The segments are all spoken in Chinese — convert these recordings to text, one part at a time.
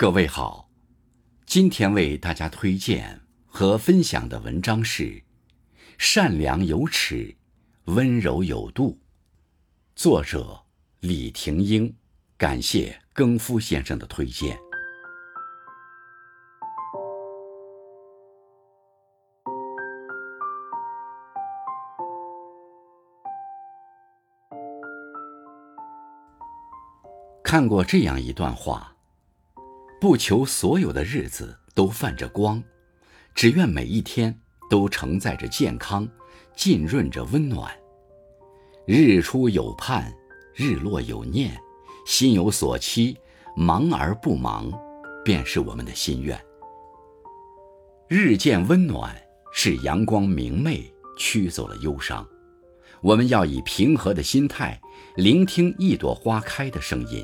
各位好，今天为大家推荐和分享的文章是《善良有尺，温柔有度》，作者李廷英。感谢更夫先生的推荐。看过这样一段话。不求所有的日子都泛着光，只愿每一天都承载着健康，浸润着温暖。日出有盼，日落有念，心有所期，忙而不忙，便是我们的心愿。日渐温暖，是阳光明媚驱走了忧伤。我们要以平和的心态，聆听一朵花开的声音，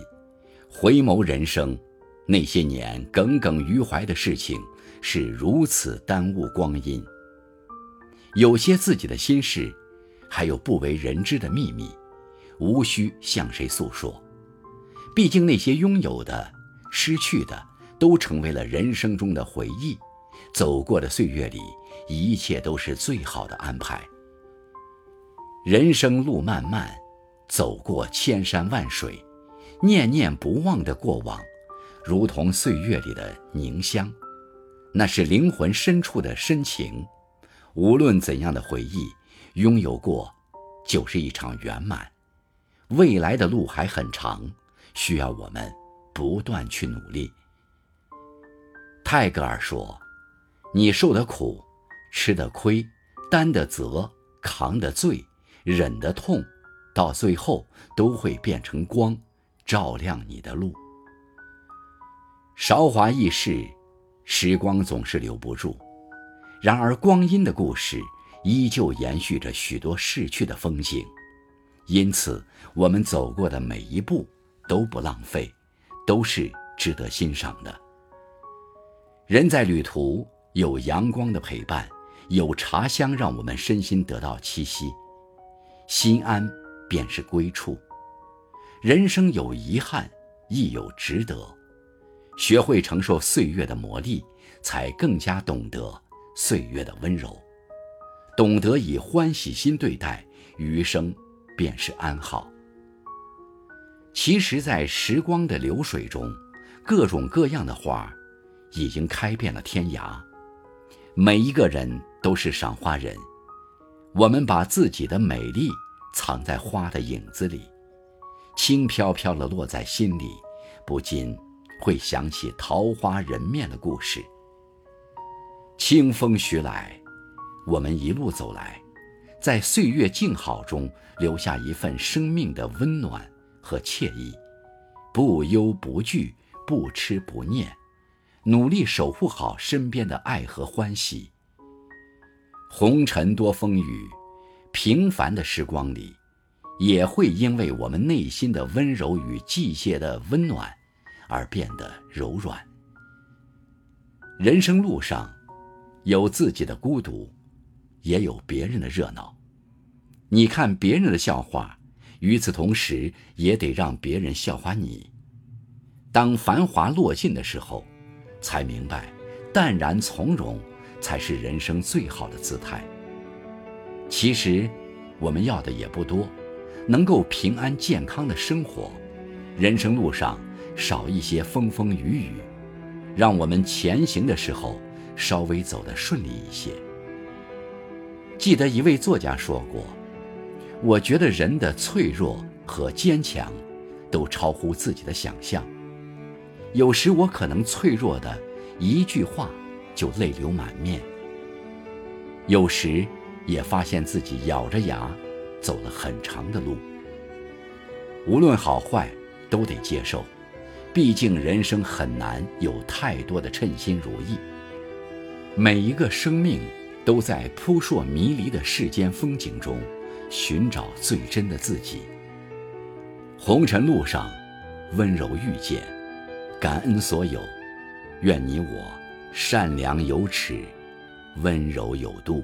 回眸人生。那些年耿耿于怀的事情，是如此耽误光阴。有些自己的心事，还有不为人知的秘密，无需向谁诉说。毕竟那些拥有的、失去的，都成为了人生中的回忆。走过的岁月里，一切都是最好的安排。人生路漫漫，走过千山万水，念念不忘的过往。如同岁月里的凝香，那是灵魂深处的深情。无论怎样的回忆，拥有过，就是一场圆满。未来的路还很长，需要我们不断去努力。泰戈尔说：“你受的苦，吃的亏，担的责，扛的罪，忍的痛，到最后都会变成光，照亮你的路。”韶华易逝，时光总是留不住。然而，光阴的故事依旧延续着许多逝去的风景。因此，我们走过的每一步都不浪费，都是值得欣赏的。人在旅途，有阳光的陪伴，有茶香让我们身心得到栖息，心安便是归处。人生有遗憾，亦有值得。学会承受岁月的磨砺，才更加懂得岁月的温柔，懂得以欢喜心对待，余生便是安好。其实，在时光的流水中，各种各样的花已经开遍了天涯。每一个人都是赏花人，我们把自己的美丽藏在花的影子里，轻飘飘地落在心里，不禁。会想起桃花人面的故事。清风徐来，我们一路走来，在岁月静好中留下一份生命的温暖和惬意，不忧不惧，不痴不念，努力守护好身边的爱和欢喜。红尘多风雨，平凡的时光里，也会因为我们内心的温柔与季节的温暖。而变得柔软。人生路上，有自己的孤独，也有别人的热闹。你看别人的笑话，与此同时，也得让别人笑话你。当繁华落尽的时候，才明白，淡然从容才是人生最好的姿态。其实，我们要的也不多，能够平安健康的生活。人生路上。少一些风风雨雨，让我们前行的时候稍微走得顺利一些。记得一位作家说过：“我觉得人的脆弱和坚强，都超乎自己的想象。有时我可能脆弱的一句话就泪流满面，有时也发现自己咬着牙走了很长的路。无论好坏，都得接受。”毕竟人生很难有太多的称心如意。每一个生命都在扑朔迷离的世间风景中寻找最真的自己。红尘路上，温柔遇见，感恩所有，愿你我善良有尺，温柔有度。